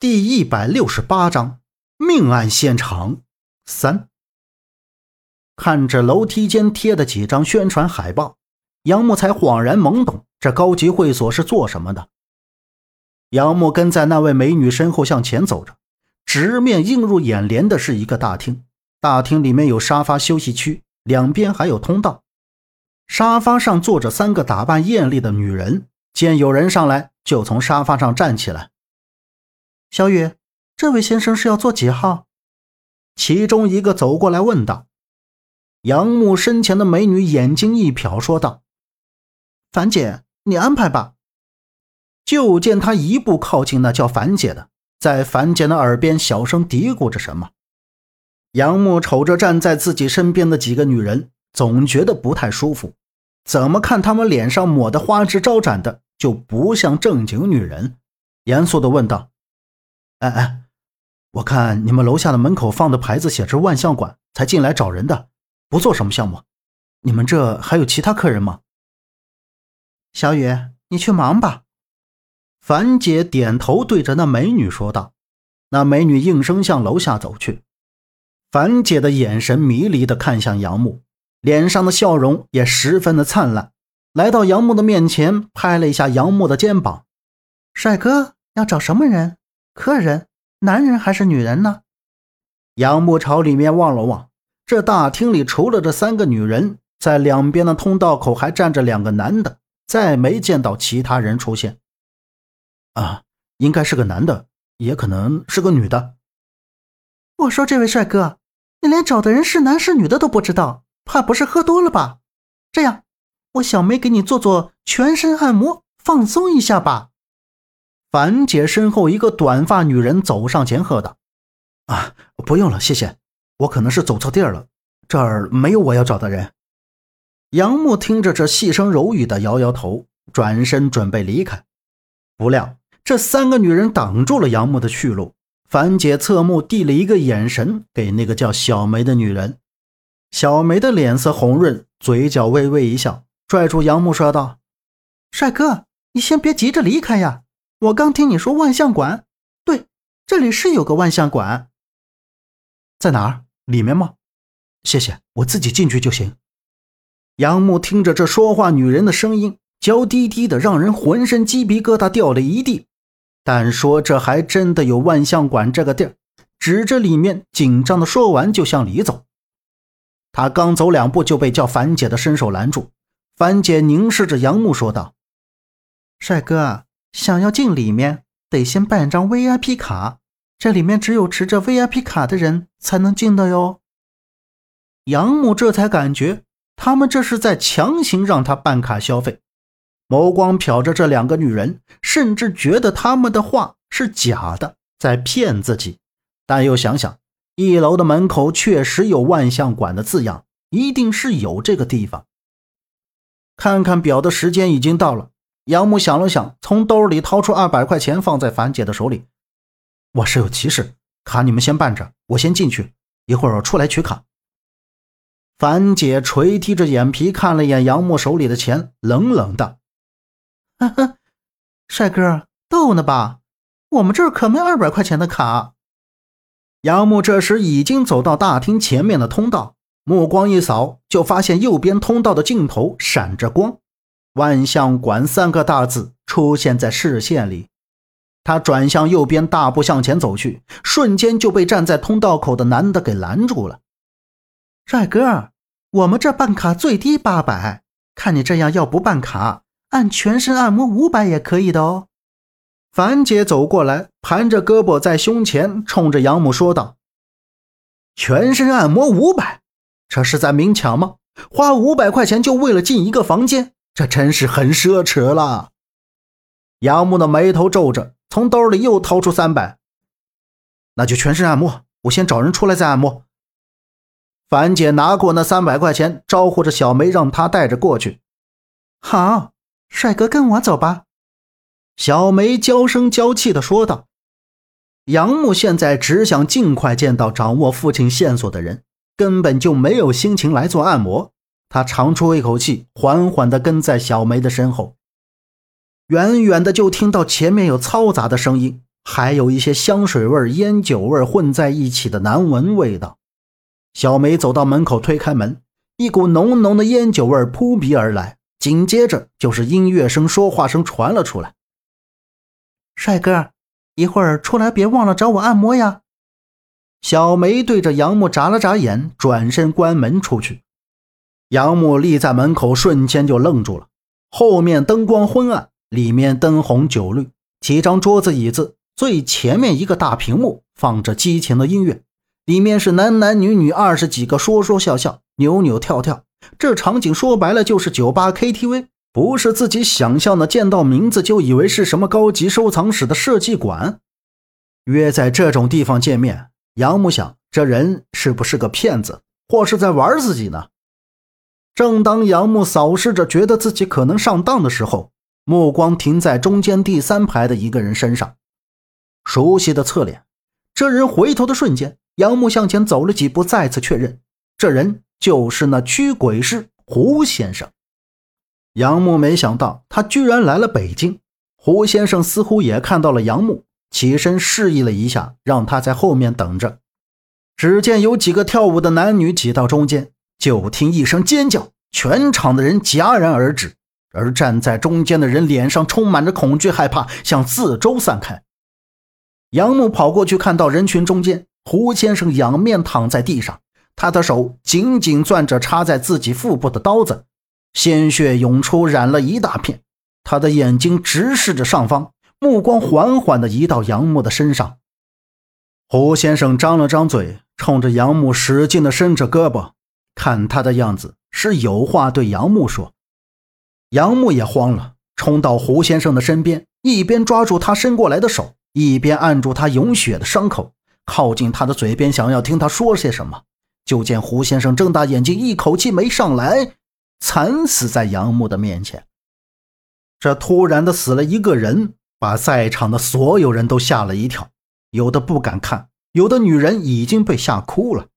第一百六十八章命案现场三。看着楼梯间贴的几张宣传海报，杨木才恍然懵懂：这高级会所是做什么的？杨木跟在那位美女身后向前走着，直面映入眼帘的是一个大厅。大厅里面有沙发休息区，两边还有通道。沙发上坐着三个打扮艳丽的女人，见有人上来，就从沙发上站起来。小雨，这位先生是要坐几号？其中一个走过来问道。杨木身前的美女眼睛一瞟，说道：“樊姐，你安排吧。”就见他一步靠近那叫樊姐的，在樊姐的耳边小声嘀咕着什么。杨木瞅着站在自己身边的几个女人，总觉得不太舒服。怎么看她们脸上抹得花枝招展的，就不像正经女人？严肃地问道。哎哎，我看你们楼下的门口放的牌子写着万象馆，才进来找人的，不做什么项目。你们这还有其他客人吗？小雨，你去忙吧。樊姐点头，对着那美女说道。那美女应声向楼下走去。樊姐的眼神迷离地看向杨木，脸上的笑容也十分的灿烂。来到杨木的面前，拍了一下杨木的肩膀：“帅哥，要找什么人？”客人，男人还是女人呢？杨木朝里面望了望，这大厅里除了这三个女人，在两边的通道口还站着两个男的，再没见到其他人出现。啊，应该是个男的，也可能是个女的。我说，这位帅哥，你连找的人是男是女的都不知道，怕不是喝多了吧？这样，我小梅给你做做全身按摩，放松一下吧。樊姐身后，一个短发女人走上前喝道：“啊，不用了，谢谢。我可能是走错地儿了，这儿没有我要找的人。”杨木听着这细声柔语的，摇摇头，转身准备离开。不料这三个女人挡住了杨木的去路。樊姐侧目递了一个眼神给那个叫小梅的女人，小梅的脸色红润，嘴角微微一笑，拽住杨木说道：“帅哥，你先别急着离开呀。”我刚听你说万象馆，对，这里是有个万象馆，在哪儿？里面吗？谢谢，我自己进去就行。杨木听着这说话女人的声音，娇滴滴的，让人浑身鸡皮疙瘩掉了一地。但说这还真的有万象馆这个地儿，指着里面，紧张的说完就向里走。他刚走两步就被叫樊姐的伸手拦住。樊姐凝视着杨木说道：“帅哥。”想要进里面，得先办张 VIP 卡，这里面只有持着 VIP 卡的人才能进的哟。杨母这才感觉他们这是在强行让他办卡消费，眸光瞟着这两个女人，甚至觉得他们的话是假的，在骗自己。但又想想，一楼的门口确实有万象馆的字样，一定是有这个地方。看看表的时间，已经到了。杨木想了想，从兜里掏出二百块钱，放在樊姐的手里。我是有急事，卡你们先办着，我先进去，一会儿我出来取卡。樊姐垂提着眼皮看了一眼杨木手里的钱，冷冷的：“哈哈，帅哥逗呢吧？我们这儿可没二百块钱的卡。”杨木这时已经走到大厅前面的通道，目光一扫，就发现右边通道的尽头闪着光。万象馆三个大字出现在视线里，他转向右边，大步向前走去，瞬间就被站在通道口的男的给拦住了。帅哥，我们这办卡最低八百，看你这样，要不办卡，按全身按摩五百也可以的哦。樊姐走过来，盘着胳膊在胸前，冲着杨母说道：“全身按摩五百，这是在明抢吗？花五百块钱就为了进一个房间？”这真是很奢侈了。杨木的眉头皱着，从兜里又掏出三百，那就全身按摩，我先找人出来再按摩。樊姐拿过那三百块钱，招呼着小梅让她带着过去。好，帅哥跟我走吧。小梅娇声娇气地说道。杨木现在只想尽快见到掌握父亲线索的人，根本就没有心情来做按摩。他长出一口气，缓缓地跟在小梅的身后。远远的就听到前面有嘈杂的声音，还有一些香水味、烟酒味混在一起的难闻味道。小梅走到门口，推开门，一股浓浓的烟酒味扑鼻而来，紧接着就是音乐声、说话声传了出来。帅哥，一会儿出来别忘了找我按摩呀。小梅对着杨木眨了眨眼，转身关门出去。杨木立在门口，瞬间就愣住了。后面灯光昏暗，里面灯红酒绿，几张桌子椅子，最前面一个大屏幕放着激情的音乐，里面是男男女女二十几个，说说笑笑，扭扭跳跳。这场景说白了就是酒吧 KTV，不是自己想象的，见到名字就以为是什么高级收藏室的设计馆。约在这种地方见面。杨木想，这人是不是个骗子，或是在玩自己呢？正当杨木扫视着，觉得自己可能上当的时候，目光停在中间第三排的一个人身上，熟悉的侧脸。这人回头的瞬间，杨木向前走了几步，再次确认，这人就是那驱鬼师胡先生。杨木没想到，他居然来了北京。胡先生似乎也看到了杨木。起身示意了一下，让他在后面等着。只见有几个跳舞的男女挤到中间，就听一声尖叫，全场的人戛然而止，而站在中间的人脸上充满着恐惧、害怕，向四周散开。杨木跑过去，看到人群中间，胡先生仰面躺在地上，他的手紧紧攥着插在自己腹部的刀子，鲜血涌出，染了一大片。他的眼睛直视着上方。目光缓缓地移到杨木的身上，胡先生张了张嘴，冲着杨木使劲地伸着胳膊，看他的样子是有话对杨木说。杨木也慌了，冲到胡先生的身边，一边抓住他伸过来的手，一边按住他涌血的伤口，靠近他的嘴边，想要听他说些什么。就见胡先生睁大眼睛，一口气没上来，惨死在杨木的面前。这突然的死了一个人。把在场的所有人都吓了一跳，有的不敢看，有的女人已经被吓哭了。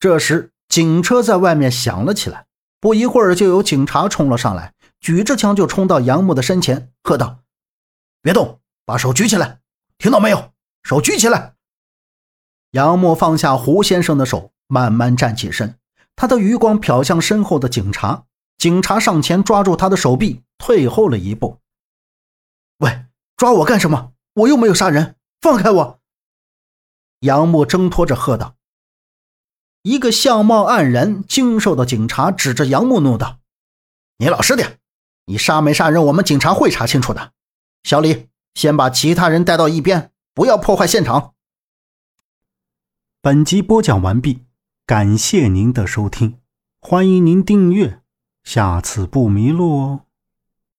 这时，警车在外面响了起来，不一会儿就有警察冲了上来，举着枪就冲到杨木的身前，喝道：“别动，把手举起来，听到没有？手举起来！”杨木放下胡先生的手，慢慢站起身，他的余光瞟向身后的警察，警察上前抓住他的手臂，退后了一步。喂，抓我干什么？我又没有杀人，放开我！杨木挣脱着喝道。一个相貌黯然、精瘦的警察指着杨木怒道：“你老实点，你杀没杀人，我们警察会查清楚的。小李，先把其他人带到一边，不要破坏现场。”本集播讲完毕，感谢您的收听，欢迎您订阅，下次不迷路哦。